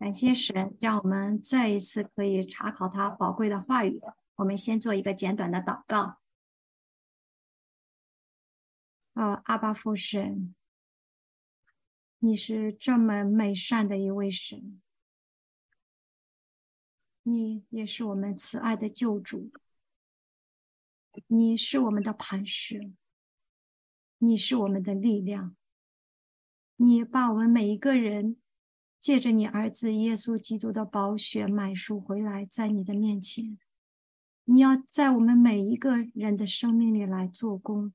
感谢神，让我们再一次可以查考他宝贵的话语。我们先做一个简短的祷告。哦，阿巴父神，你是这么美善的一位神，你也是我们慈爱的救主，你是我们的磐石，你是我们的力量，你把我们每一个人。借着你儿子耶稣基督的宝血买赎回来，在你的面前，你要在我们每一个人的生命里来做工，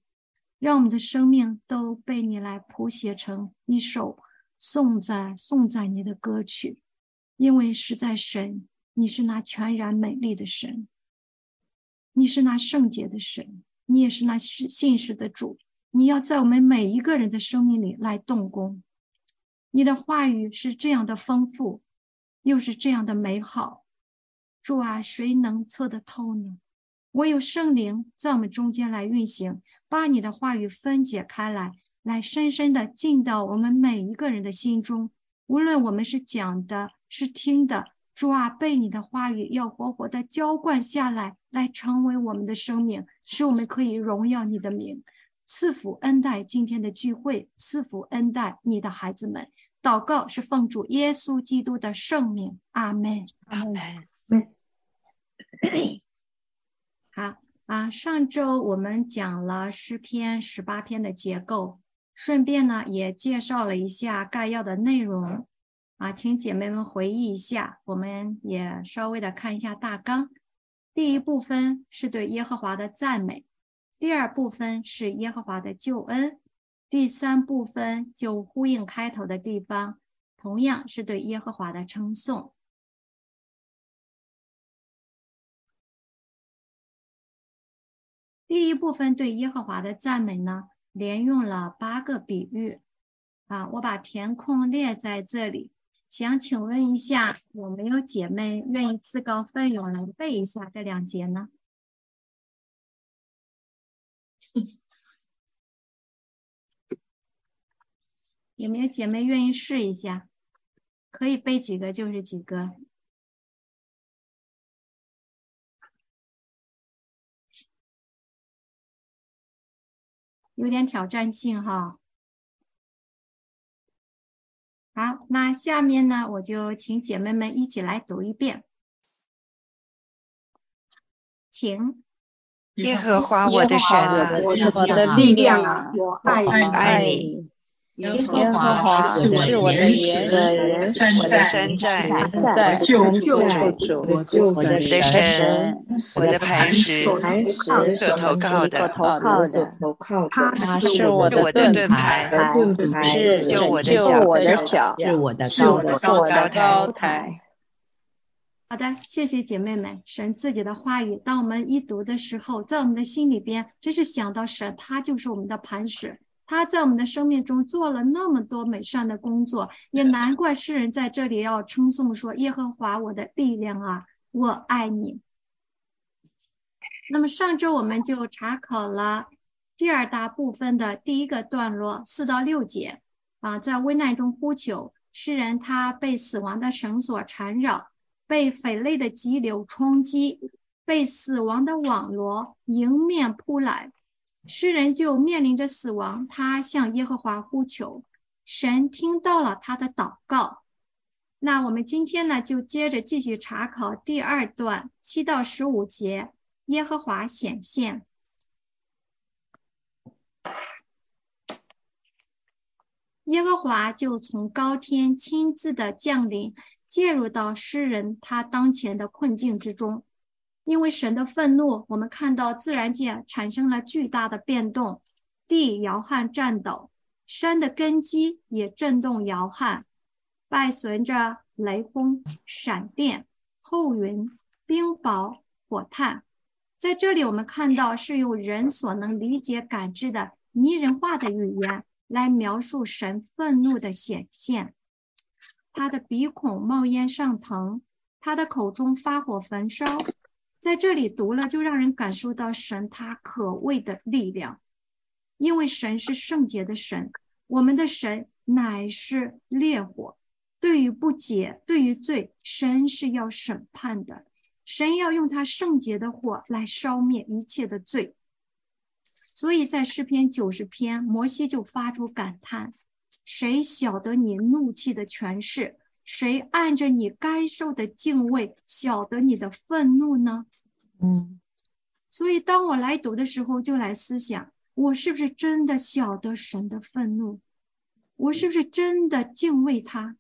让我们的生命都被你来谱写成一首颂赞颂赞你的歌曲。因为是在神，你是那全然美丽的神，你是那圣洁的神，你也是那信信实的主。你要在我们每一个人的生命里来动工。你的话语是这样的丰富，又是这样的美好，主啊，谁能测得透呢？唯有圣灵在我们中间来运行，把你的话语分解开来，来深深的进到我们每一个人的心中。无论我们是讲的，是听的，主啊，被你的话语要活活的浇灌下来，来成为我们的生命，使我们可以荣耀你的名，赐福恩待今天的聚会，赐福恩待你的孩子们。祷告是奉主耶稣基督的圣名，阿门。阿门。好啊，上周我们讲了诗篇十八篇的结构，顺便呢也介绍了一下概要的内容啊，请姐妹们回忆一下，我们也稍微的看一下大纲。第一部分是对耶和华的赞美，第二部分是耶和华的救恩。第三部分就呼应开头的地方，同样是对耶和华的称颂。第一部分对耶和华的赞美呢，连用了八个比喻啊，我把填空列在这里，想请问一下，有没有姐妹愿意自告奋勇来背一下这两节呢？有没有姐妹愿意试一下？可以背几个就是几个，有点挑战性哈。好，那下面呢，我就请姐妹们一起来读一遍，请。耶和华我的神啊，我的力量啊，我爱你。耶和华是我的神，我的山寨，在救救主，我的神，我的磐石，可投靠的，他是我的盾牌，是救我的脚，是我的高台。好的，谢谢姐妹们。神自己的话语，当我们一读的时候，在我们的心里边，真是想到神，他就是我们的磐石。他在我们的生命中做了那么多美善的工作，也难怪诗人在这里要称颂说：“耶和华我的力量啊，我爱你。”那么上周我们就查考了第二大部分的第一个段落四到六节啊，在危难中呼求，诗人他被死亡的绳索缠绕，被匪类的急流冲击，被死亡的网罗迎面扑来。诗人就面临着死亡，他向耶和华呼求，神听到了他的祷告。那我们今天呢，就接着继续查考第二段七到十五节，耶和华显现。耶和华就从高天亲自的降临，介入到诗人他当前的困境之中。因为神的愤怒，我们看到自然界产生了巨大的变动，地摇撼颤抖，山的根基也震动摇撼，伴随着雷轰、闪电、厚云、冰雹、火炭。在这里，我们看到是用人所能理解、感知的拟人化的语言来描述神愤怒的显现。他的鼻孔冒烟上腾，他的口中发火焚烧。在这里读了，就让人感受到神他可畏的力量，因为神是圣洁的神，我们的神乃是烈火，对于不解，对于罪，神是要审判的，神要用他圣洁的火来烧灭一切的罪。所以在诗篇九十篇，摩西就发出感叹：谁晓得你怒气的权势？谁按着你该受的敬畏晓得你的愤怒呢？嗯。所以当我来读的时候，就来思想：我是不是真的晓得神的愤怒？我是不是真的敬畏他？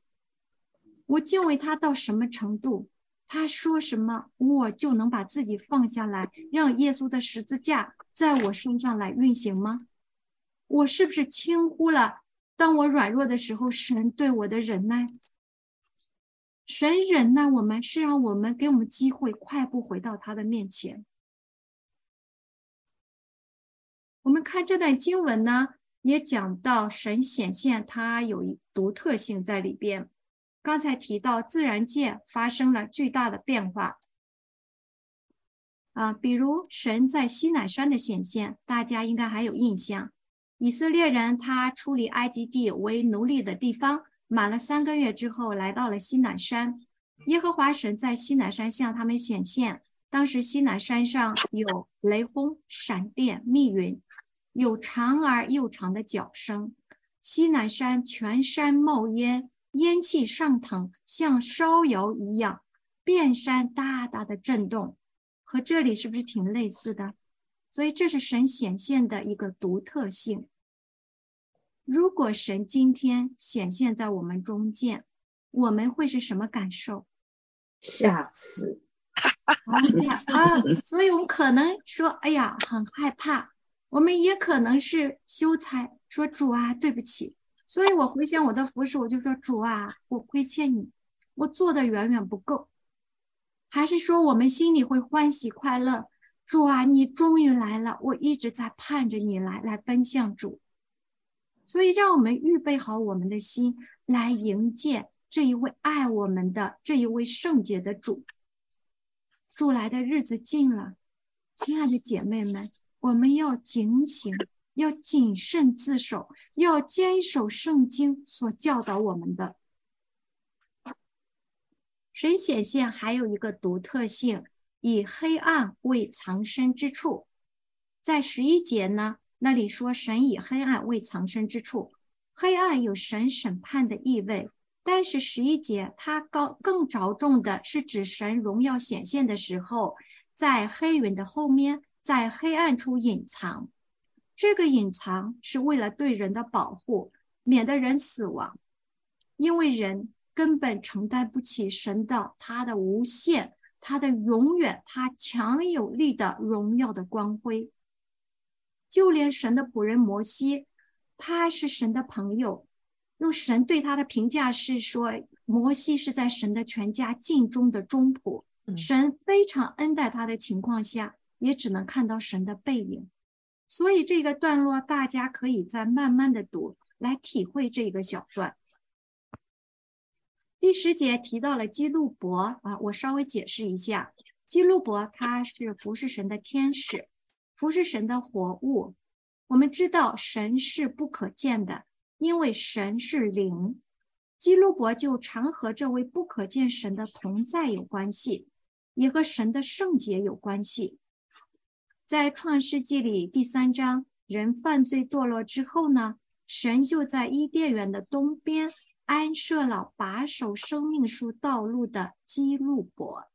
我敬畏他到什么程度？他说什么，我就能把自己放下来，让耶稣的十字架在我身上来运行吗？我是不是轻忽了？当我软弱的时候，神对我的忍耐，神忍耐我们是让我们给我们机会，快步回到他的面前。我们看这段经文呢，也讲到神显现，它有一独特性在里边。刚才提到自然界发生了巨大的变化啊，比如神在西乃山的显现，大家应该还有印象。以色列人他出离埃及地为奴隶的地方，满了三个月之后，来到了西南山。耶和华神在西南山向他们显现，当时西南山上有雷轰、闪电、密云，有长而又长的脚声，西南山全山冒烟。烟气上腾，像烧窑一样，遍山大大的震动，和这里是不是挺类似的？所以这是神显现的一个独特性。如果神今天显现在我们中间，我们会是什么感受？吓死！啊，所以我们可能说，哎呀，很害怕。我们也可能是羞惭，说主啊，对不起。所以我回想我的服饰，我就说主啊，我亏欠你，我做的远远不够。还是说我们心里会欢喜快乐，主啊，你终于来了，我一直在盼着你来，来奔向主。所以让我们预备好我们的心，来迎接这一位爱我们的这一位圣洁的主。主来的日子近了，亲爱的姐妹们，我们要警醒。要谨慎自守，要坚守圣经所教导我们的。神显现还有一个独特性，以黑暗为藏身之处。在十一节呢，那里说神以黑暗为藏身之处，黑暗有神审判的意味。但是十一节它高更着重的是指神荣耀显现的时候，在黑云的后面，在黑暗处隐藏。这个隐藏是为了对人的保护，免得人死亡，因为人根本承担不起神的他的无限、他的永远、他强有力的荣耀的光辉。就连神的仆人摩西，他是神的朋友，用神对他的评价是说，摩西是在神的全家尽忠的忠仆，神非常恩待他的情况下，也只能看到神的背影。所以这个段落大家可以再慢慢的读，来体会这个小段。第十节提到了基路伯啊，我稍微解释一下，基路伯他是服侍神的天使，服侍神的活物。我们知道神是不可见的，因为神是灵，基路伯就常和这位不可见神的同在有关系，也和神的圣洁有关系。在创世纪里第三章，人犯罪堕落之后呢，神就在伊甸园的东边安设了把守生命树道路的基路伯。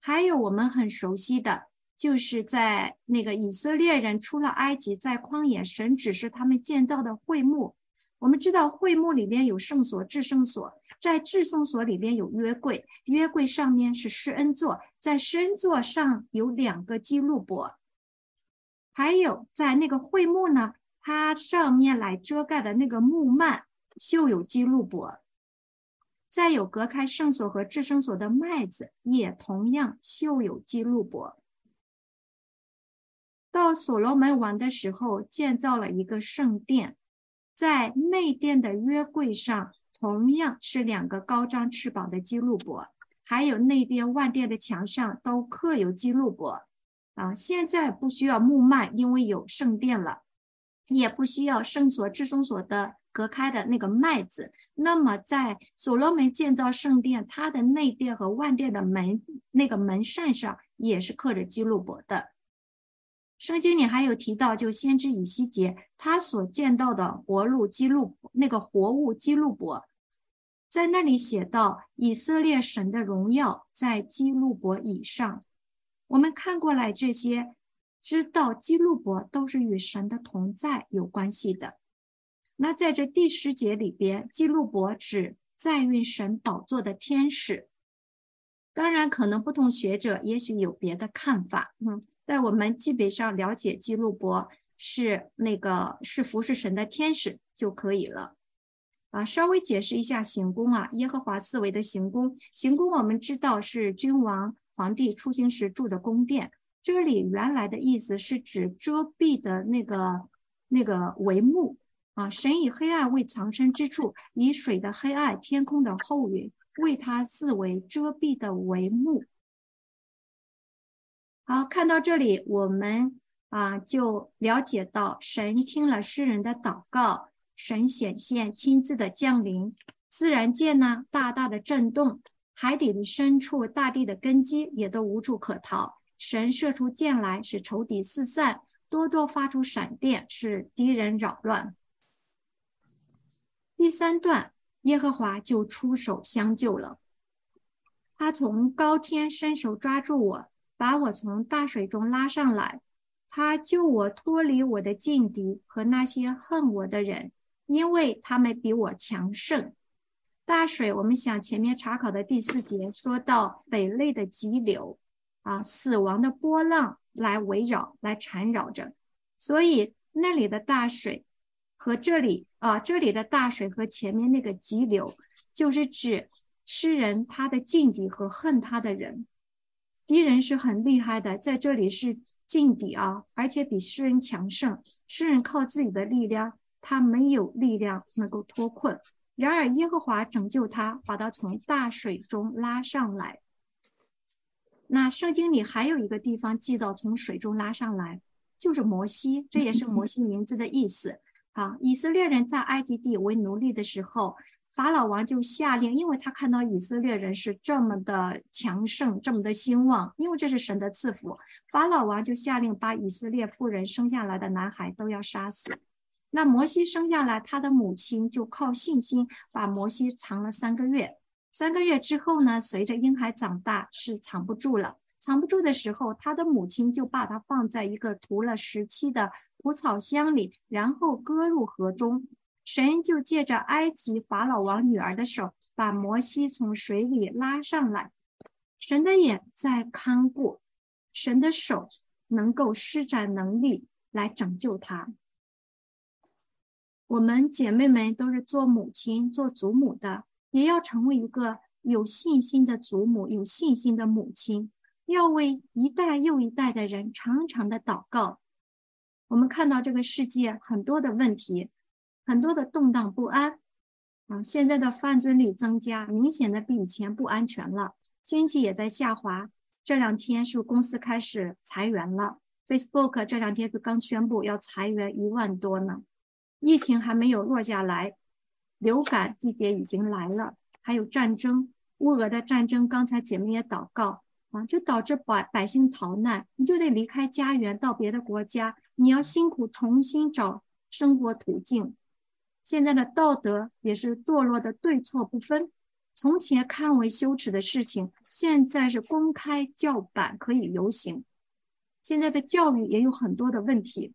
还有我们很熟悉的，就是在那个以色列人出了埃及，在旷野，神指示他们建造的会幕。我们知道会幕里边有圣所、至圣所。在至圣所里边有约柜，约柜上面是施恩座，在施恩座上有两个基路伯，还有在那个会幕呢，它上面来遮盖的那个木幔绣有基路伯，再有隔开圣所和至圣所的麦子也同样绣有基路伯。到所罗门王的时候，建造了一个圣殿，在内殿的约柜上。同样是两个高张翅膀的基路伯，还有内殿万殿的墙上都刻有基路伯啊。现在不需要木幔，因为有圣殿了，也不需要圣所至圣所的隔开的那个麦子。那么在所罗门建造圣殿，它的内殿和外殿的门那个门扇上也是刻着基路伯的。圣经里还有提到，就先知以西结他所见到的活路基路那个活物基路伯，在那里写到以色列神的荣耀在基路伯以上。我们看过来这些，知道基路伯都是与神的同在有关系的。那在这第十节里边，基路伯指在运神宝座的天使。当然，可能不同学者也许有别的看法，嗯。在我们基本上了解基路伯是那个是服侍神的天使就可以了啊。稍微解释一下行宫啊，耶和华四维的行宫，行宫我们知道是君王皇帝出行时住的宫殿。这里原来的意思是指遮蔽的那个那个帷幕啊。神以黑暗为藏身之处，以水的黑暗、天空的厚云为他四围遮蔽的帷幕。好，看到这里，我们啊就了解到，神听了诗人的祷告，神显现亲自的降临，自然界呢大大的震动，海底的深处，大地的根基也都无处可逃。神射出箭来，使仇敌四散，多多发出闪电，使敌人扰乱。第三段，耶和华就出手相救了，他从高天伸手抓住我。把我从大水中拉上来，他救我脱离我的劲敌和那些恨我的人，因为他们比我强盛。大水，我们想前面查考的第四节说到北类的急流啊，死亡的波浪来围绕来缠绕着，所以那里的大水和这里啊这里的大水和前面那个急流，就是指诗人他的劲敌和恨他的人。敌人是很厉害的，在这里是劲敌啊，而且比诗人强盛。诗人靠自己的力量，他没有力量能够脱困。然而耶和华拯救他，把他从大水中拉上来。那圣经里还有一个地方记到从水中拉上来，就是摩西，这也是摩西名字的意思。啊，以色列人在埃及地为奴隶的时候。法老王就下令，因为他看到以色列人是这么的强盛，这么的兴旺，因为这是神的赐福，法老王就下令把以色列妇人生下来的男孩都要杀死。那摩西生下来，他的母亲就靠信心把摩西藏了三个月。三个月之后呢，随着婴孩长大，是藏不住了。藏不住的时候，他的母亲就把他放在一个涂了石漆的蒲草箱里，然后搁入河中。神就借着埃及法老王女儿的手，把摩西从水里拉上来。神的眼在看顾，神的手能够施展能力来拯救他。我们姐妹们都是做母亲、做祖母的，也要成为一个有信心的祖母、有信心的母亲，要为一代又一代的人常常的祷告。我们看到这个世界很多的问题。很多的动荡不安啊，现在的犯罪率增加，明显的比以前不安全了。经济也在下滑，这两天是不公司开始裁员了。Facebook 这两天就刚宣布要裁员一万多呢。疫情还没有落下来，流感季节已经来了，还有战争，乌俄的战争，刚才姐妹也祷告啊，就导致百百姓逃难，你就得离开家园到别的国家，你要辛苦重新找生活途径。现在的道德也是堕落的对错不分，从前看为羞耻的事情，现在是公开叫板可以游行。现在的教育也有很多的问题，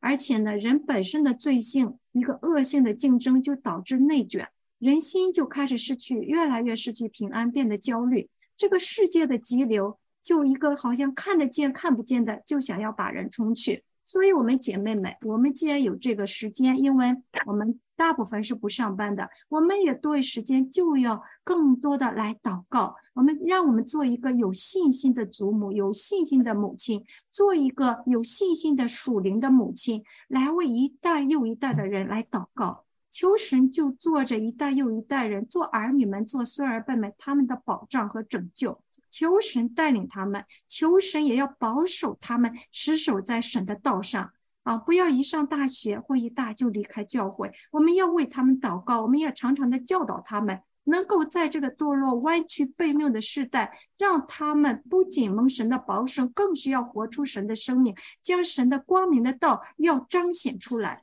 而且呢，人本身的罪性，一个恶性的竞争就导致内卷，人心就开始失去，越来越失去平安，变得焦虑。这个世界的急流，就一个好像看得见看不见的，就想要把人冲去。所以，我们姐妹们，我们既然有这个时间，因为我们大部分是不上班的，我们也对时间就要更多的来祷告。我们让我们做一个有信心的祖母，有信心的母亲，做一个有信心的属灵的母亲，来为一代又一代的人来祷告，求神就做着一代又一代人，做儿女们，做孙儿辈们他们的保障和拯救。求神带领他们，求神也要保守他们，持守在神的道上啊，不要一上大学或一大就离开教会。我们要为他们祷告，我们要常常的教导他们，能够在这个堕落、弯曲、背谬的时代，让他们不仅蒙神的保守，更是要活出神的生命，将神的光明的道要彰显出来。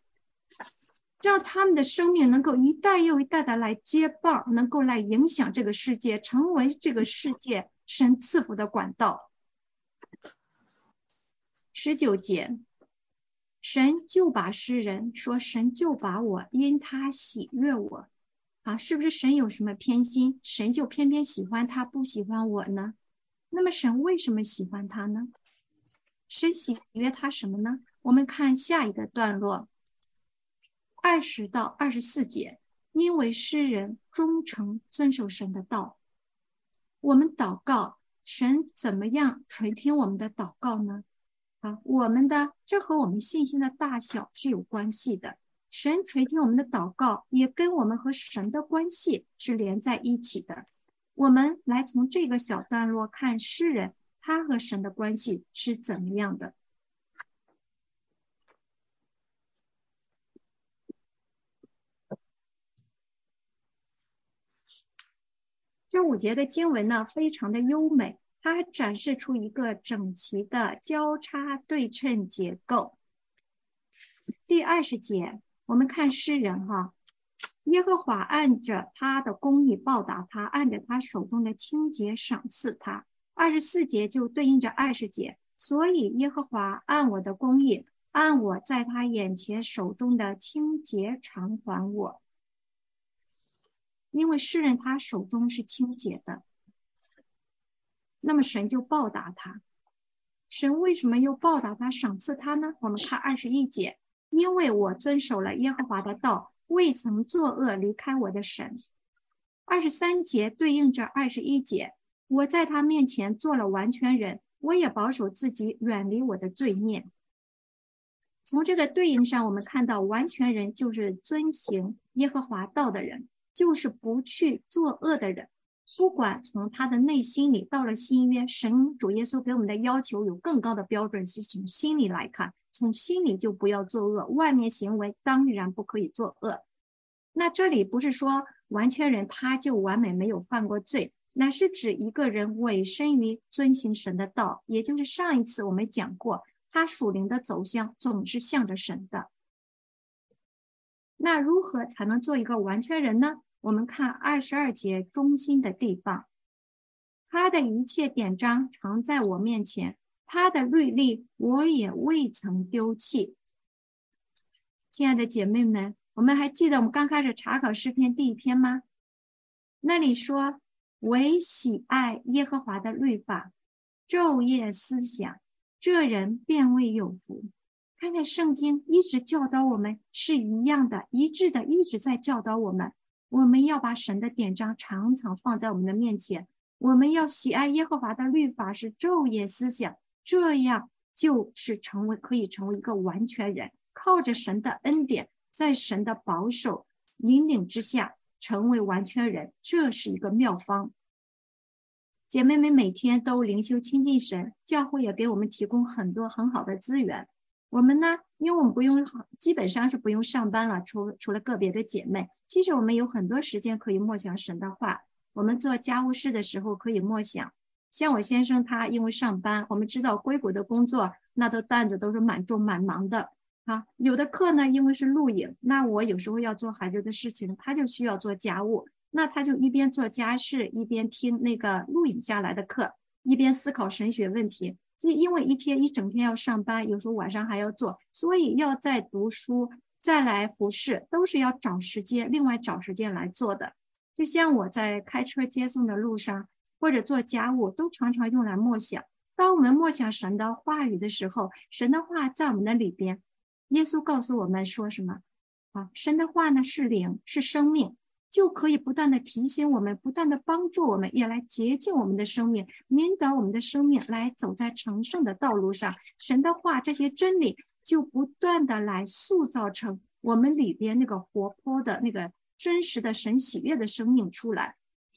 让他们的生命能够一代又一代的来接棒，能够来影响这个世界，成为这个世界神赐福的管道。十九节，神就把诗人说，神就把我因他喜悦我啊，是不是神有什么偏心？神就偏偏喜欢他，不喜欢我呢？那么神为什么喜欢他呢？神喜悦他什么呢？我们看下一个段落。二十到二十四节，因为诗人忠诚遵守神的道，我们祷告，神怎么样垂听我们的祷告呢？啊，我们的这和我们信心的大小是有关系的。神垂听我们的祷告，也跟我们和神的关系是连在一起的。我们来从这个小段落看诗人他和神的关系是怎么样的。这五节的经文呢，非常的优美，它展示出一个整齐的交叉对称结构。第二十节，我们看诗人哈，耶和华按着他的公义报答他，按着他手中的清洁赏赐他。二十四节就对应着二十节，所以耶和华按我的公义，按我在他眼前手中的清洁偿还我。因为世人他手中是清洁的，那么神就报答他。神为什么又报答他、赏赐他呢？我们看二十一节，因为我遵守了耶和华的道，未曾作恶，离开我的神。二十三节对应着二十一节，我在他面前做了完全人，我也保守自己，远离我的罪孽。从这个对应上，我们看到完全人就是遵行耶和华道的人。就是不去作恶的人，不管从他的内心里到了新约，神主耶稣给我们的要求有更高的标准，是从心里来看，从心里就不要作恶，外面行为当然不可以作恶。那这里不是说完全人他就完美没有犯过罪，乃是指一个人委身于遵行神的道，也就是上一次我们讲过，他属灵的走向总是向着神的。那如何才能做一个完全人呢？我们看二十二节中心的地方，他的一切典章常在我面前，他的律例我也未曾丢弃。亲爱的姐妹们，我们还记得我们刚开始查考诗篇第一篇吗？那里说唯喜爱耶和华的律法，昼夜思想，这人便为有福。看看圣经一直教导我们是一样的，一致的，一直在教导我们。我们要把神的典章常常放在我们的面前，我们要喜爱耶和华的律法，是昼夜思想，这样就是成为可以成为一个完全人，靠着神的恩典，在神的保守引领之下，成为完全人，这是一个妙方。姐妹们每天都灵修亲近神，教会也给我们提供很多很好的资源。我们呢，因为我们不用，基本上是不用上班了，除除了个别的姐妹，其实我们有很多时间可以默想神的话。我们做家务事的时候可以默想。像我先生他因为上班，我们知道硅谷的工作那都担子都是蛮重蛮忙的啊。有的课呢，因为是录影，那我有时候要做孩子的事情，他就需要做家务，那他就一边做家事，一边听那个录影下来的课，一边思考神学问题。就因为一天一整天要上班，有时候晚上还要做，所以要再读书，再来服侍，都是要找时间，另外找时间来做的。就像我在开车接送的路上，或者做家务，都常常用来默想。当我们默想神的话语的时候，神的话在我们的里边。耶稣告诉我们说什么？啊，神的话呢是灵，是生命。就可以不断的提醒我们，不断的帮助我们，也来洁净我们的生命，引导我们的生命来走在成圣的道路上。神的话，这些真理就不断的来塑造成我们里边那个活泼的那个真实的神喜悦的生命出来，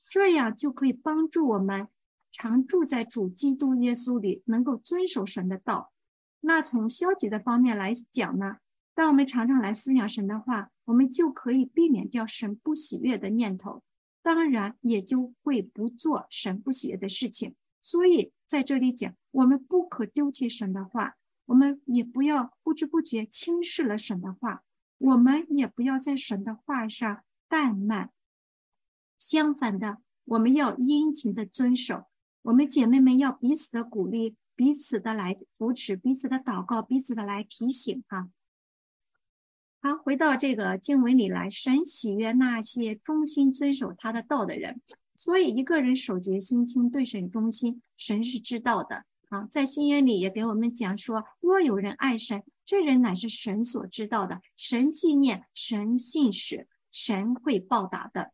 这样就可以帮助我们常住在主基督耶稣里，能够遵守神的道。那从消极的方面来讲呢，当我们常常来思想神的话，我们就可以避免掉神不喜悦的念头，当然也就会不做神不喜悦的事情。所以在这里讲，我们不可丢弃神的话，我们也不要不知不觉轻视了神的话，我们也不要在神的话上怠慢。相反的，我们要殷勤的遵守。我们姐妹们要彼此的鼓励，彼此的来扶持，彼此的祷告，彼此的来提醒哈。好，回到这个经文里来，神喜悦那些忠心遵守他的道的人。所以一个人守节心清，对神忠心，神是知道的啊。在新约里也给我们讲说，若有人爱神，这人乃是神所知道的，神纪念，神信使，神会报答的。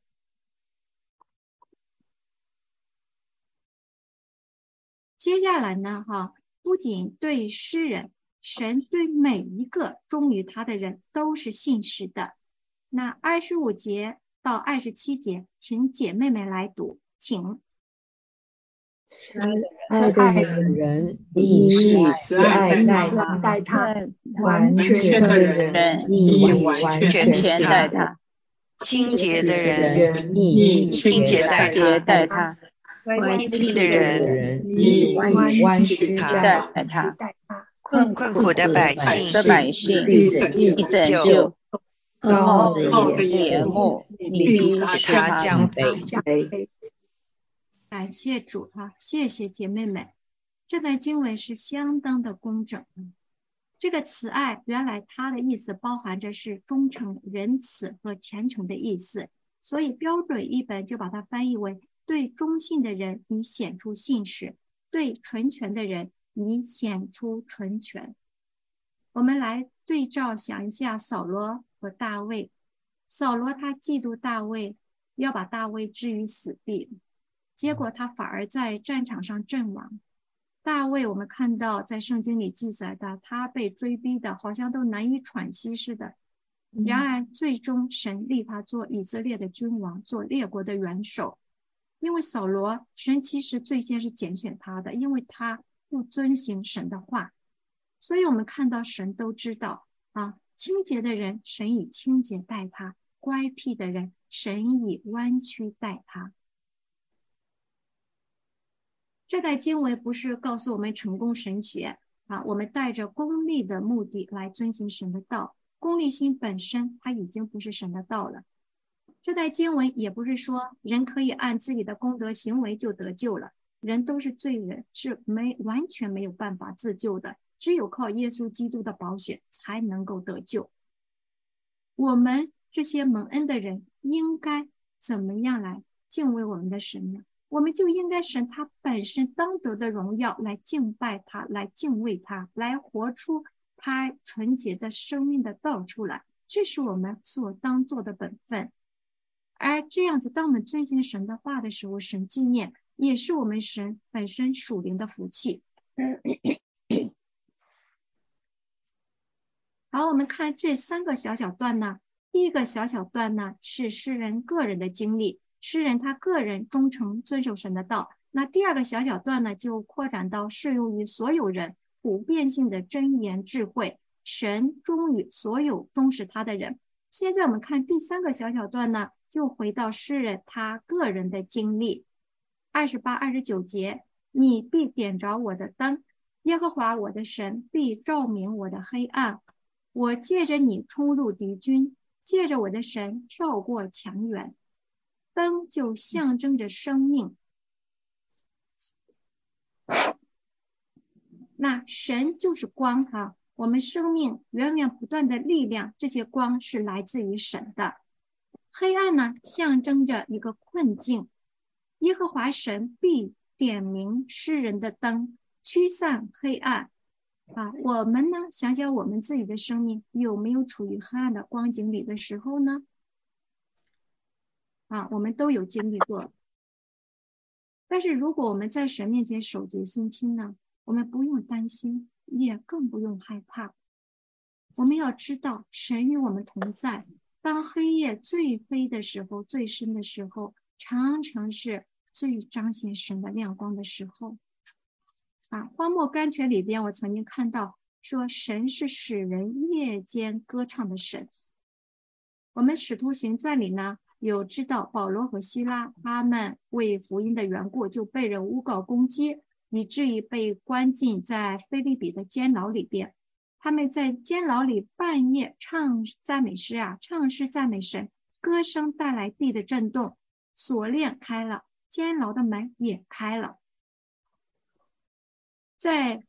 接下来呢，哈，不仅对诗人，神对每一个忠于他的人都是信实的。那二十五节到二十七节，请姐妹们来读，请。爱的人，你慈爱待他；完全的人，你完全待他；清洁的人，你清洁待他。歪僻的人，你弯曲他；困困苦的百姓，你拯救；高傲的眼目，你使他降卑。感谢主哈，谢谢姐妹们。这段经文是相当的工整。这个慈爱，原来它的意思包含着是忠诚、仁慈和虔诚的意思，所以标准译本就把它翻译为。对忠信的人，你显出信实；对纯全的人，你显出纯全。我们来对照想一下扫罗和大卫。扫罗他嫉妒大卫，要把大卫置于死地，结果他反而在战场上阵亡。大卫，我们看到在圣经里记载的，他被追逼的好像都难以喘息似的。然而最终神立他做以色列的君王，做列国的元首。因为扫罗，神其实最先是拣选他的，因为他不遵行神的话，所以我们看到神都知道啊，清洁的人，神以清洁待他；乖僻的人，神以弯曲待他。这代经文不是告诉我们成功神学啊，我们带着功利的目的来遵行神的道，功利心本身它已经不是神的道了。这代经文也不是说人可以按自己的功德行为就得救了，人都是罪人，是没完全没有办法自救的，只有靠耶稣基督的宝血才能够得救。我们这些蒙恩的人应该怎么样来敬畏我们的神呢？我们就应该神他本身当得的荣耀来敬拜他，来敬畏他，来活出他纯洁的生命的道出来，这是我们所当做的本分。而这样子，当我们遵循神的话的时候，神纪念也是我们神本身属灵的福气。好，我们看这三个小小段呢，第一个小小段呢是诗人个人的经历，诗人他个人忠诚遵守神的道。那第二个小小段呢，就扩展到适用于所有人，普遍性的真言智慧，神忠于所有忠实他的人。现在我们看第三个小小段呢。就回到诗人他个人的经历，二十八、二十九节，你必点着我的灯，耶和华我的神必照明我的黑暗。我借着你冲入敌军，借着我的神跳过墙垣。灯就象征着生命，那神就是光哈，我们生命源源不断的力量，这些光是来自于神的。黑暗呢，象征着一个困境。耶和华神必点明诗人的灯，驱散黑暗。啊，我们呢，想想我们自己的生命有没有处于黑暗的光景里的时候呢？啊，我们都有经历过。但是如果我们在神面前守节心清呢，我们不用担心，也更不用害怕。我们要知道，神与我们同在。当黑夜最黑的时候，最深的时候，常常是最彰显神的亮光的时候。啊，荒漠甘泉里边，我曾经看到说神是使人夜间歌唱的神。我们使徒行传里呢有知道保罗和希拉他们为福音的缘故就被人诬告攻击，以至于被关进在菲利比的监牢里边。他们在监牢里半夜唱赞美诗啊，唱诗赞美神，歌声带来地的震动，锁链开了，监牢的门也开了。在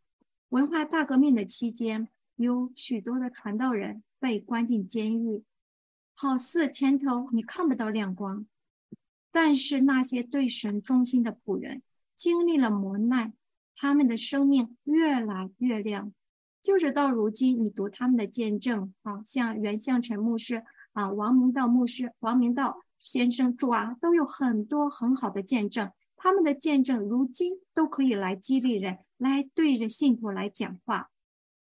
文化大革命的期间，有许多的传道人被关进监狱。好似前头你看不到亮光，但是那些对神忠心的仆人经历了磨难，他们的生命越来越亮。就是到如今，你读他们的见证啊，像袁向成牧师啊、王明道牧师、王明道先生主啊，都有很多很好的见证。他们的见证如今都可以来激励人，来对着信徒来讲话。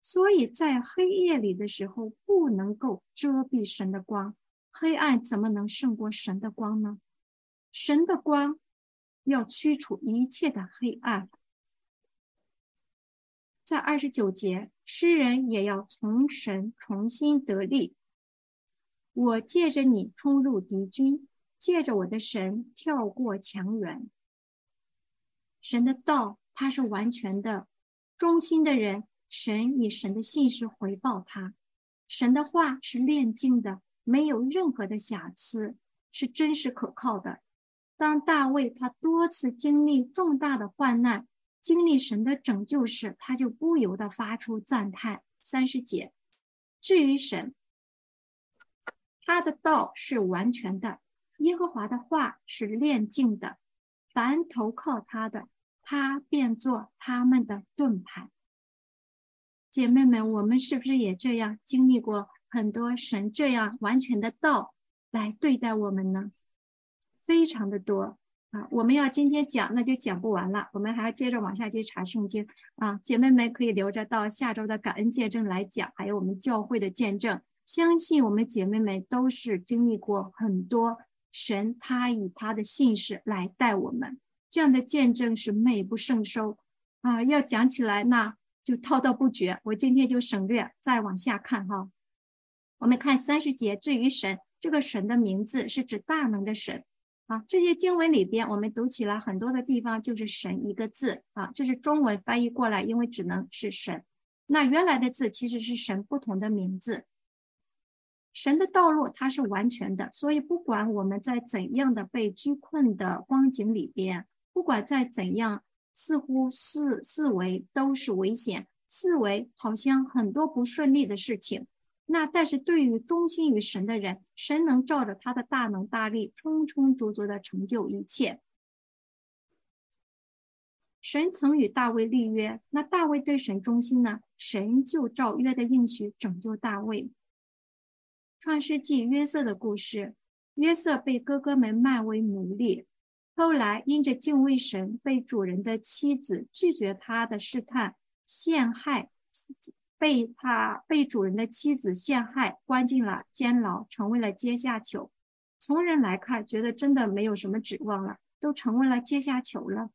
所以在黑夜里的时候，不能够遮蔽神的光，黑暗怎么能胜过神的光呢？神的光要驱除一切的黑暗。在二十九节，诗人也要从神重新得力。我借着你冲入敌军，借着我的神跳过墙垣。神的道，他是完全的，忠心的人。神以神的信实回报他，神的话是炼净的，没有任何的瑕疵，是真实可靠的。当大卫他多次经历重大的患难，经历神的拯救时，他就不由得发出赞叹。三十节，至于神，他的道是完全的，耶和华的话是炼净的，凡投靠他的，他便做他们的盾牌。姐妹们，我们是不是也这样经历过很多神这样完全的道来对待我们呢？非常的多啊！我们要今天讲，那就讲不完了，我们还要接着往下去查圣经啊！姐妹们可以留着到下周的感恩见证来讲，还有我们教会的见证。相信我们姐妹们都是经历过很多神他以他的信使来带我们，这样的见证是美不胜收啊！要讲起来那。就滔滔不绝，我今天就省略，再往下看哈。我们看三十节，至于神，这个神的名字是指大能的神啊。这些经文里边，我们读起来很多的地方就是神一个字啊，这是中文翻译过来，因为只能是神。那原来的字其实是神不同的名字。神的道路它是完全的，所以不管我们在怎样的被拘困的光景里边，不管在怎样。似乎四四维都是危险，四维好像很多不顺利的事情。那但是对于忠心于神的人，神能照着他的大能大力，充充足足的成就一切。神曾与大卫立约，那大卫对神忠心呢？神就照约的应许拯救大卫。创世纪约瑟的故事，约瑟被哥哥们卖为奴隶。后来因着敬畏神，被主人的妻子拒绝他的试探，陷害，被他被主人的妻子陷害，关进了监牢，成为了阶下囚。从人来看，觉得真的没有什么指望了，都成为了阶下囚了。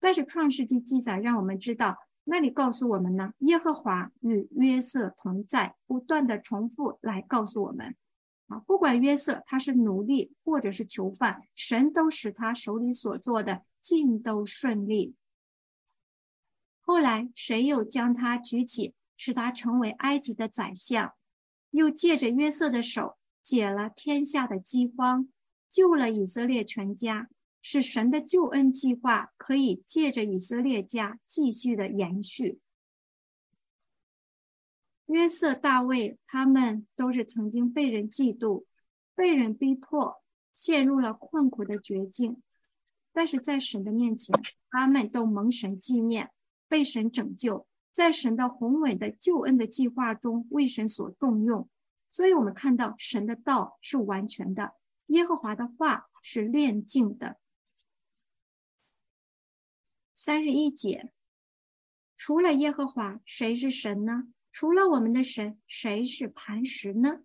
但是创世纪记载让我们知道，那里告诉我们呢，耶和华与约瑟同在，不断的重复来告诉我们。啊，不管约瑟他是奴隶或者是囚犯，神都使他手里所做的尽都顺利。后来谁又将他举起，使他成为埃及的宰相，又借着约瑟的手解了天下的饥荒，救了以色列全家，使神的救恩计划可以借着以色列家继续的延续。约瑟、大卫，他们都是曾经被人嫉妒、被人逼迫，陷入了困苦的绝境。但是在神的面前，他们都蒙神纪念，被神拯救，在神的宏伟的救恩的计划中为神所重用。所以，我们看到神的道是完全的，耶和华的话是炼净的。三十一节，除了耶和华，谁是神呢？除了我们的神，谁是磐石呢？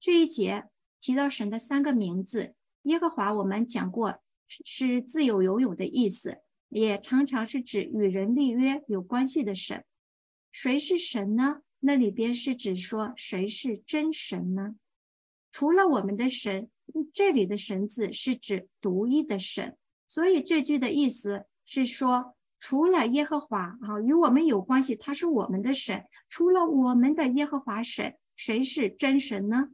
这一节提到神的三个名字，耶和华我们讲过是自由游泳的意思，也常常是指与人立约有关系的神。谁是神呢？那里边是指说谁是真神呢？除了我们的神，这里的神字是指独一的神，所以这句的意思是说，除了耶和华啊，与我们有关系，他是我们的神。除了我们的耶和华神，谁是真神呢？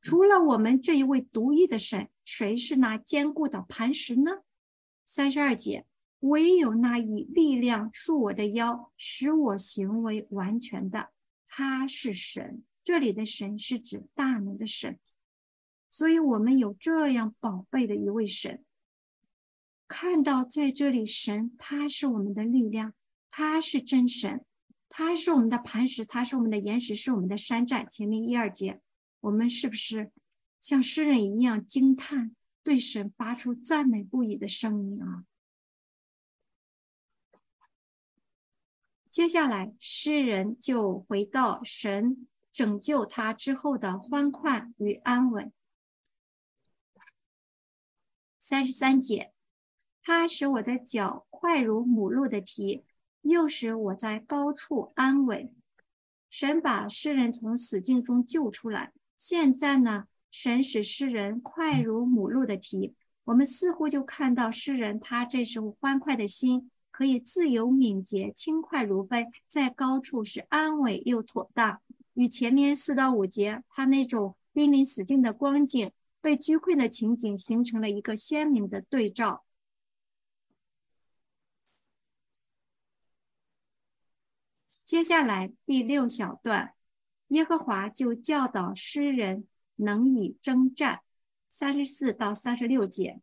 除了我们这一位独一的神，谁是那坚固的磐石呢？三十二节，唯有那以力量束我的腰，使我行为完全的，他是神。这里的神是指大能的神。所以我们有这样宝贝的一位神，看到在这里，神他是我们的力量，他是真神，他是我们的磐石，他是我们的岩石，是我们的山寨。前面一二节，我们是不是像诗人一样惊叹，对神发出赞美不已的声音啊？接下来，诗人就回到神拯救他之后的欢快与安稳。三十三节，他使我的脚快如母鹿的蹄，又使我在高处安稳。神把诗人从死境中救出来，现在呢，神使诗人快如母鹿的蹄。我们似乎就看到诗人他这时候欢快的心，可以自由敏捷、轻快如飞，在高处是安稳又妥当，与前面四到五节他那种濒临死境的光景。被拘困的情景形成了一个鲜明的对照。接下来第六小段，耶和华就教导诗人能以征战。三十四到三十六节，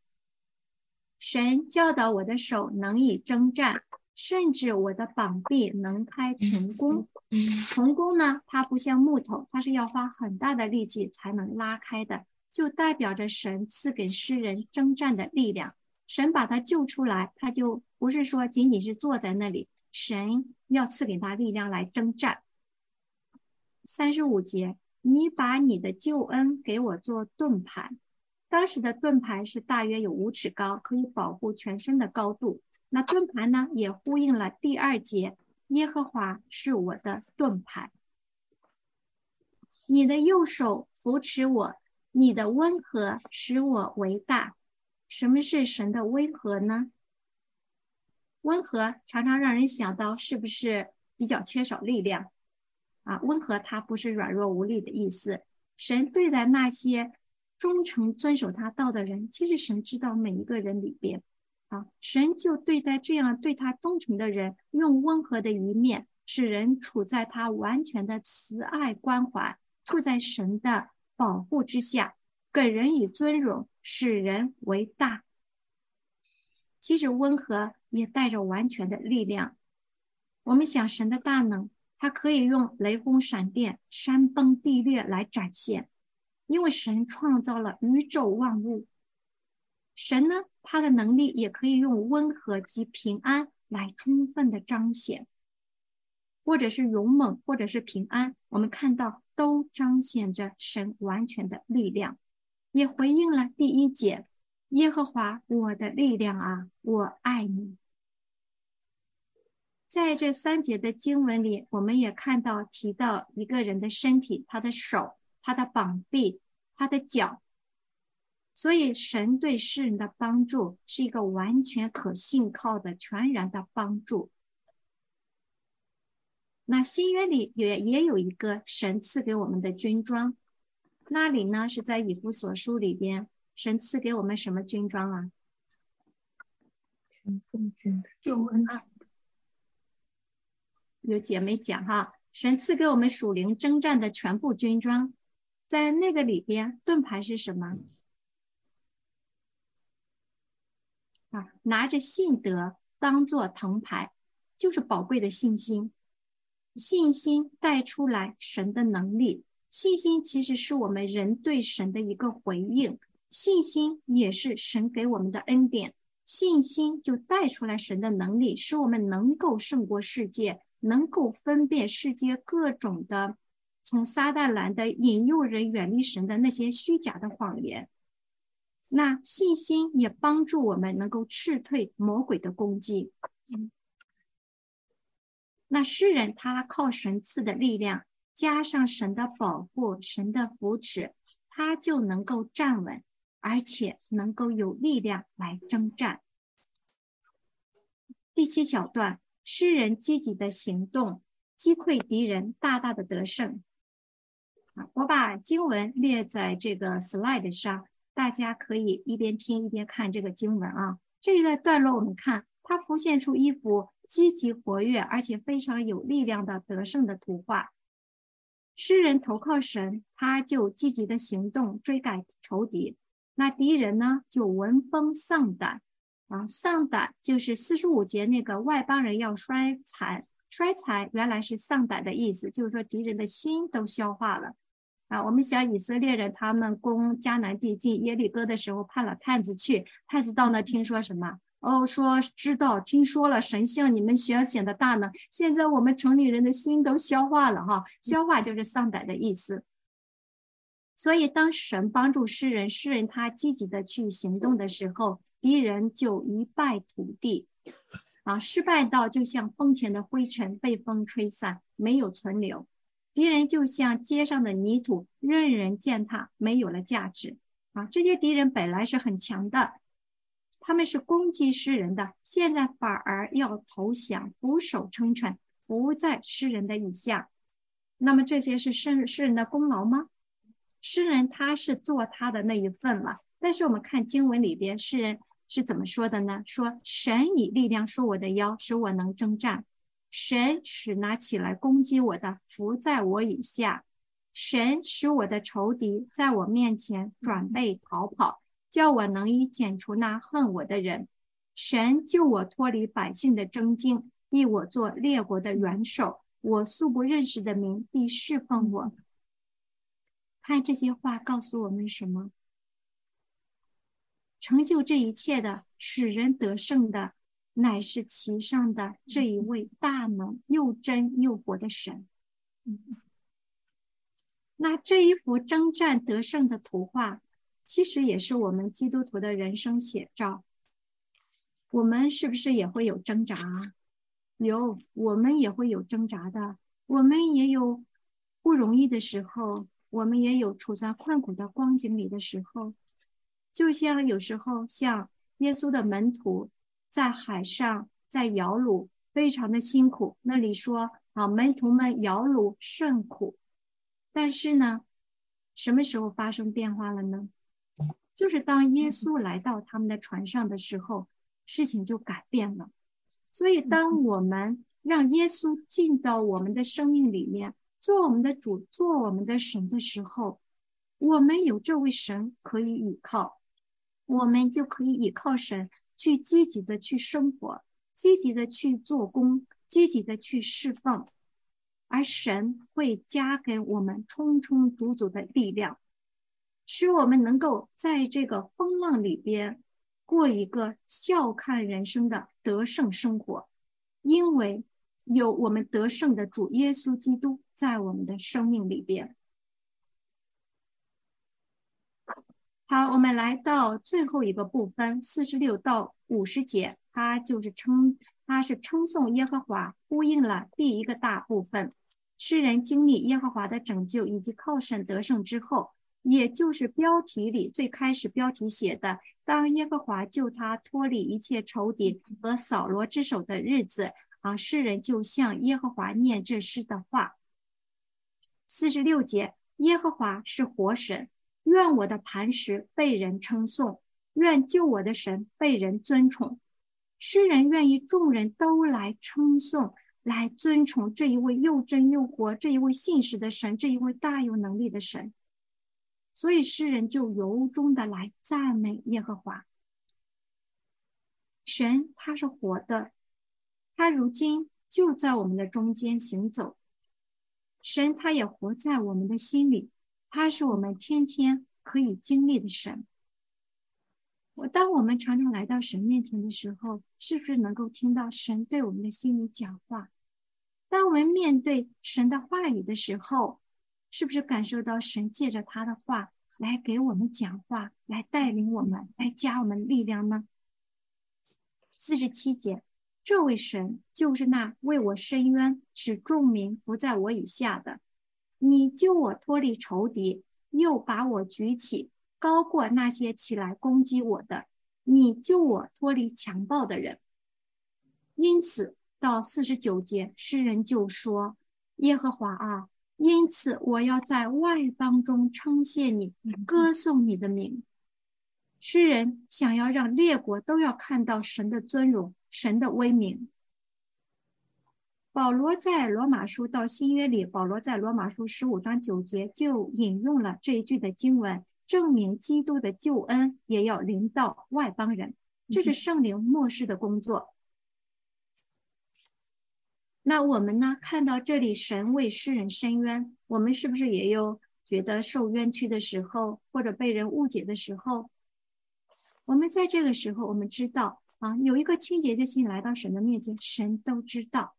神教导我的手能以征战，甚至我的膀臂能开铜弓。铜弓呢，它不像木头，它是要花很大的力气才能拉开的。就代表着神赐给诗人征战的力量，神把他救出来，他就不是说仅仅是坐在那里，神要赐给他力量来征战。三十五节，你把你的救恩给我做盾牌，当时的盾牌是大约有五尺高，可以保护全身的高度。那盾牌呢，也呼应了第二节，耶和华是我的盾牌，你的右手扶持我。你的温和使我为大。什么是神的温和呢？温和常常让人想到是不是比较缺少力量啊？温和它不是软弱无力的意思。神对待那些忠诚遵守他道的人，其实神知道每一个人里边啊，神就对待这样对他忠诚的人，用温和的一面，使人处在他完全的慈爱关怀，处在神的。保护之下，给人以尊荣，使人为大。其实温和也带着完全的力量。我们想神的大能，它可以用雷轰闪电、山崩地裂来展现，因为神创造了宇宙万物。神呢，他的能力也可以用温和及平安来充分的彰显。或者是勇猛，或者是平安，我们看到都彰显着神完全的力量，也回应了第一节，耶和华我的力量啊，我爱你。在这三节的经文里，我们也看到提到一个人的身体，他的手、他的膀臂、他的脚，所以神对世人的帮助是一个完全可信靠的全然的帮助。那新约里也也有一个神赐给我们的军装，那里呢是在以弗所书里边，神赐给我们什么军装啊？全副军救恩啊！有姐妹讲哈，神赐给我们属灵征战的全部军装，在那个里边，盾牌是什么？啊，拿着信德当做藤牌，就是宝贵的信心。信心带出来神的能力，信心其实是我们人对神的一个回应，信心也是神给我们的恩典，信心就带出来神的能力，使我们能够胜过世界，能够分辨世界各种的从撒旦来的引诱人远离神的那些虚假的谎言。那信心也帮助我们能够斥退魔鬼的攻击。那诗人他靠神赐的力量，加上神的保护、神的扶持，他就能够站稳，而且能够有力量来征战。第七小段，诗人积极的行动，击溃敌人，大大的得胜。我把经文列在这个 slide 上，大家可以一边听一边看这个经文啊。这一个段落我们看，它浮现出一幅。积极活跃而且非常有力量的得胜的图画。诗人投靠神，他就积极的行动追赶仇敌。那敌人呢，就闻风丧胆啊，丧胆就是四十五节那个外邦人要衰残，衰残原来是丧胆的意思，就是说敌人的心都消化了啊。我们想以色列人他们攻迦南地进耶利哥的时候，派了探子去，探子到那听说什么？哦，说知道，听说了，神像你们需要显得大呢。现在我们城里人的心都消化了哈，消化就是丧胆的意思。所以当神帮助诗人，诗人他积极的去行动的时候，敌人就一败涂地啊，失败到就像风前的灰尘被风吹散，没有存留。敌人就像街上的泥土，任人践踏，没有了价值啊。这些敌人本来是很强的。他们是攻击诗人的，现在反而要投降，俯首称臣，不在诗人的以下。那么这些是诗诗人的功劳吗？诗人他是做他的那一份了。但是我们看经文里边，诗人是怎么说的呢？说神以力量束我的腰，使我能征战；神使拿起来攻击我的，伏在我以下；神使我的仇敌在我面前转背逃跑。叫我能以剪除那恨我的人，神救我脱离百姓的征经，立我做列国的元首。我素不认识的民必侍奉我。看这些话告诉我们什么？成就这一切的，使人得胜的，乃是其上的这一位大能又真又活的神。那这一幅征战得胜的图画。其实也是我们基督徒的人生写照。我们是不是也会有挣扎？有，我们也会有挣扎的。我们也有不容易的时候，我们也有处在困苦的光景里的时候。就像有时候，像耶稣的门徒在海上在摇橹，非常的辛苦。那里说啊，门徒们摇橹甚苦。但是呢，什么时候发生变化了呢？就是当耶稣来到他们的船上的时候，事情就改变了。所以，当我们让耶稣进到我们的生命里面，做我们的主，做我们的神的时候，我们有这位神可以倚靠，我们就可以依靠神去积极的去生活，积极的去做工，积极的去释放，而神会加给我们充充足足的力量。使我们能够在这个风浪里边过一个笑看人生的得胜生活，因为有我们得胜的主耶稣基督在我们的生命里边。好，我们来到最后一个部分，四十六到五十节，它就是称，它是称颂耶和华，呼应了第一个大部分，诗人经历耶和华的拯救以及靠神得胜之后。也就是标题里最开始标题写的，当耶和华救他脱离一切仇敌和扫罗之手的日子，啊，诗人就向耶和华念这诗的话。四十六节，耶和华是活神，愿我的磐石被人称颂，愿救我的神被人尊崇。诗人愿意众人都来称颂，来尊崇这一位又真又活、这一位信实的神，这一位大有能力的神。所以诗人就由衷的来赞美耶和华，神他是活的，他如今就在我们的中间行走，神他也活在我们的心里，他是我们天天可以经历的神。我当我们常常来到神面前的时候，是不是能够听到神对我们的心里讲话？当我们面对神的话语的时候，是不是感受到神借着他的话来给我们讲话，来带领我们，来加我们力量呢？四十七节，这位神就是那为我伸冤、使众民伏在我以下的。你救我脱离仇敌，又把我举起，高过那些起来攻击我的。你救我脱离强暴的人。因此，到四十九节，诗人就说：“耶和华啊，因此我要在外邦中称谢你，歌颂你的名。”诗人想要让列国都要看到神的尊荣、神的威名。保罗在罗马书到新约里，保罗在罗马书十五章九节就引用了这一句的经文，证明基督的救恩也要临到外邦人，这是圣灵末世的工作。那我们呢？看到这里，神为世人伸冤，我们是不是也有觉得受冤屈的时候，或者被人误解的时候？我们在这个时候，我们知道啊，有一个清洁的心来到神的面前，神都知道。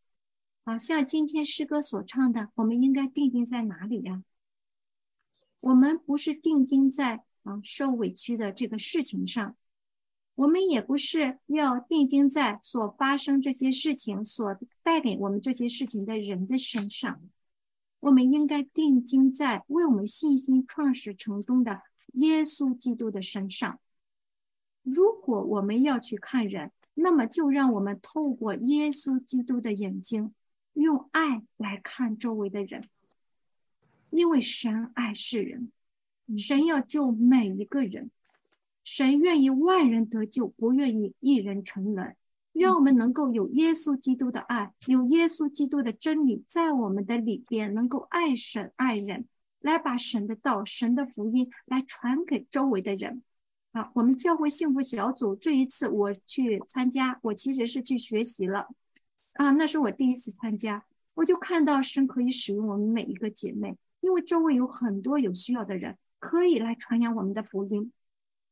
啊，像今天诗歌所唱的，我们应该定睛在哪里呀？我们不是定睛在啊受委屈的这个事情上，我们也不是要定睛在所发生这些事情所带给我们这些事情的人的身上，我们应该定睛在为我们信心创始成终的耶稣基督的身上。如果我们要去看人，那么就让我们透过耶稣基督的眼睛。用爱来看周围的人，因为神爱世人，神要救每一个人，神愿意万人得救，不愿意一人沉沦。让我们能够有耶稣基督的爱，有耶稣基督的真理在我们的里边，能够爱神爱人，来把神的道、神的福音来传给周围的人。好，我们教会幸福小组这一次我去参加，我其实是去学习了。啊，那是我第一次参加，我就看到神可以使用我们每一个姐妹，因为周围有很多有需要的人，可以来传扬我们的福音。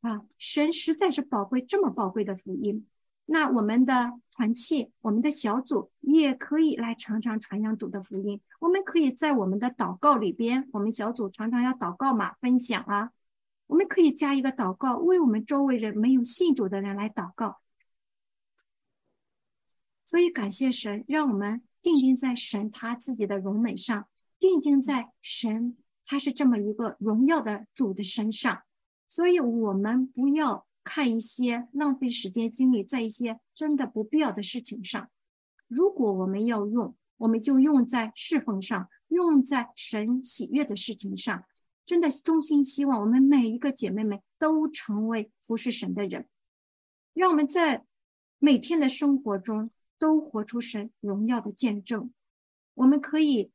啊，神实在是宝贵这么宝贵的福音。那我们的团契，我们的小组也可以来常常传扬主的福音。我们可以在我们的祷告里边，我们小组常常要祷告嘛，分享啊，我们可以加一个祷告，为我们周围人没有信主的人来祷告。所以感谢神，让我们定睛在神他自己的荣美上，定睛在神他是这么一个荣耀的主的身上。所以我们不要看一些浪费时间精力在一些真的不必要的事情上。如果我们要用，我们就用在侍奉上，用在神喜悦的事情上。真的衷心希望我们每一个姐妹们都成为服侍神的人，让我们在每天的生活中。都活出神荣耀的见证。我们可以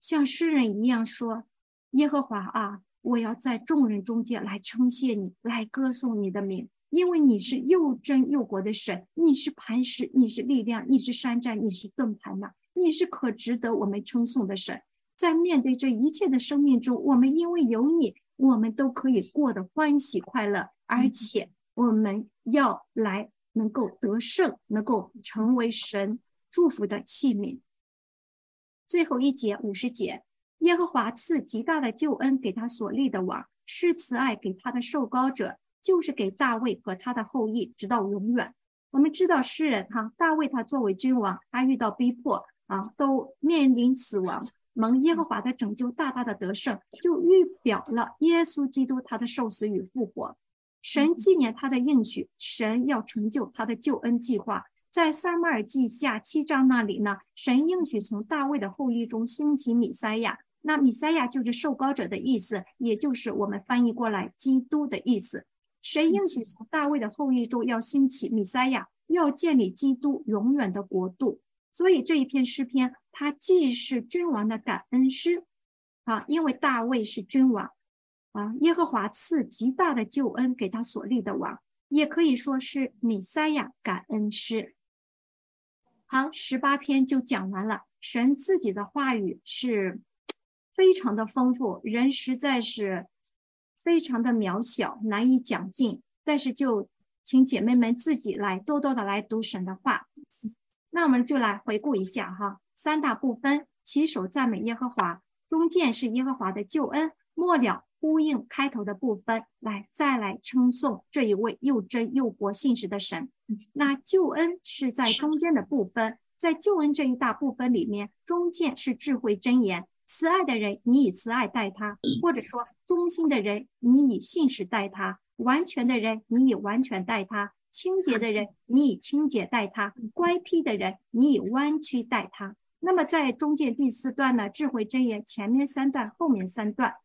像诗人一样说：“耶和华啊，我要在众人中间来称谢你，来歌颂你的名，因为你是又真又活的神，你是磐石，你是力量，你是山寨，你是盾牌呐，你是可值得我们称颂的神。在面对这一切的生命中，我们因为有你，我们都可以过得欢喜快乐，而且我们要来。”能够得胜，能够成为神祝福的器皿。最后一节五十节，耶和华赐极大的救恩给他所立的王，施慈爱给他的受膏者，就是给大卫和他的后裔，直到永远。我们知道诗人哈，大卫他作为君王，他遇到逼迫啊，都面临死亡，蒙耶和华的拯救，大大的得胜，就预表了耶稣基督他的受死与复活。神纪念他的应许，神要成就他的救恩计划。在撒马尔记下七章那里呢，神应许从大卫的后裔中兴起米塞亚。那米塞亚就是受膏者的意思，也就是我们翻译过来基督的意思。神应许从大卫的后裔中要兴起米塞亚，要建立基督永远的国度。所以这一篇诗篇，它既是君王的感恩诗啊，因为大卫是君王。啊，耶和华赐极大的救恩给他所立的王，也可以说是米塞亚感恩诗。好，十八篇就讲完了。神自己的话语是非常的丰富，人实在是非常的渺小，难以讲尽。但是就请姐妹们自己来多多的来读神的话。那我们就来回顾一下哈，三大部分：起手赞美耶和华，中间是耶和华的救恩，末了。呼应开头的部分，来再来称颂这一位又真又活信实的神。那救恩是在中间的部分，在救恩这一大部分里面，中间是智慧真言。慈爱的人，你以慈爱待他；或者说忠心的人，你以信实待他；完全的人，你以完全待他；清洁的人，你以清洁待他；乖僻的人，你以弯曲待他。那么在中间第四段呢？智慧真言前面三段，后面三段。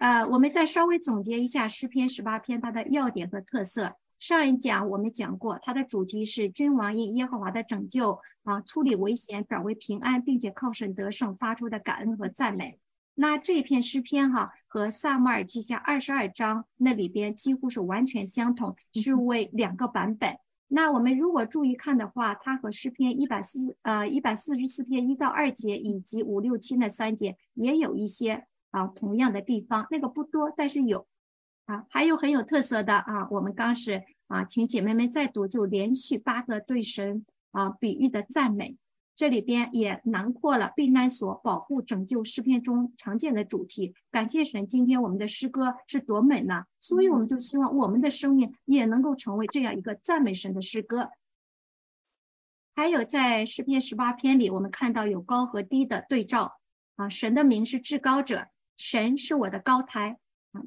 呃，我们再稍微总结一下诗篇十八篇它的要点和特色。上一讲我们讲过，它的主题是君王因耶和华的拯救啊，处理危险转为平安，并且靠神得胜发出的感恩和赞美。那这篇诗篇哈和萨母尔记下二十二章那里边几乎是完全相同，是为两个版本。那我们如果注意看的话，它和诗篇一百四呃一百四十四篇一到二节以及五六七那三节也有一些啊同样的地方，那个不多，但是有。啊，还有很有特色的啊，我们刚是啊，请姐妹们再读，就连续八个对神啊比喻的赞美，这里边也囊括了避难所、保护、拯救诗篇中常见的主题。感谢神，今天我们的诗歌是多美呢，所以我们就希望我们的生命也能够成为这样一个赞美神的诗歌。还有在诗篇十八篇里，我们看到有高和低的对照啊，神的名是至高者，神是我的高台。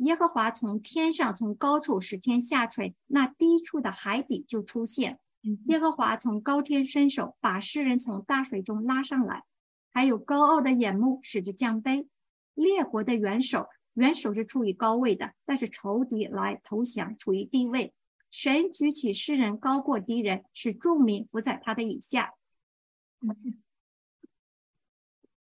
耶和华从天上从高处使天下垂，那低处的海底就出现。耶和华从高天伸手，把世人从大水中拉上来。还有高傲的眼目使之降卑，列国的元首，元首是处于高位的，但是仇敌来投降，处于低位。神举起世人高过敌人，使众民伏在他的以下。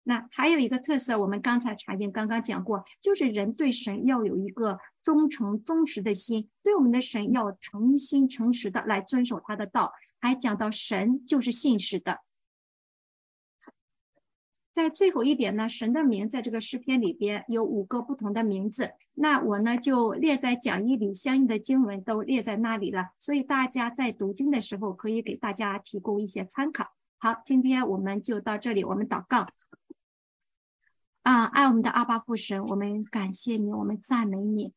那还有一个特色，我们刚才查经刚刚讲过，就是人对神要有一个忠诚忠实的心，对我们的神要诚心诚实的来遵守他的道。还讲到神就是信实的。在最后一点呢，神的名在这个诗篇里边有五个不同的名字，那我呢就列在讲义里，相应的经文都列在那里了，所以大家在读经的时候可以给大家提供一些参考。好，今天我们就到这里，我们祷告。啊，爱我们的阿巴父神，我们感谢你，我们赞美你，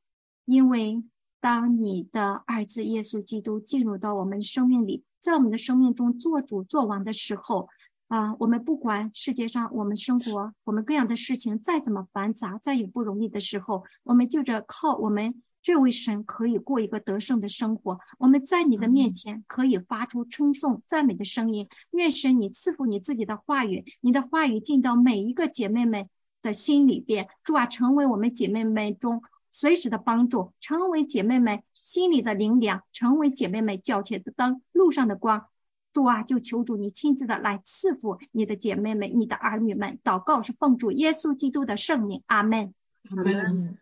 因为当你的儿子耶稣基督进入到我们生命里，在我们的生命中做主做王的时候，啊，我们不管世界上我们生活我们各样的事情再怎么繁杂，再也不容易的时候，我们就着靠我们这位神可以过一个得胜的生活，我们在你的面前可以发出称颂赞美的声音。愿神你赐福你自己的话语，你的话语进到每一个姐妹们。的心里边，主啊，成为我们姐妹们中随时的帮助，成为姐妹们心里的灵粮，成为姐妹们脚前的灯，路上的光。主啊，就求主你亲自的来赐福你的姐妹们，你的儿女们。祷告是奉主耶稣基督的圣名，阿门。阿门。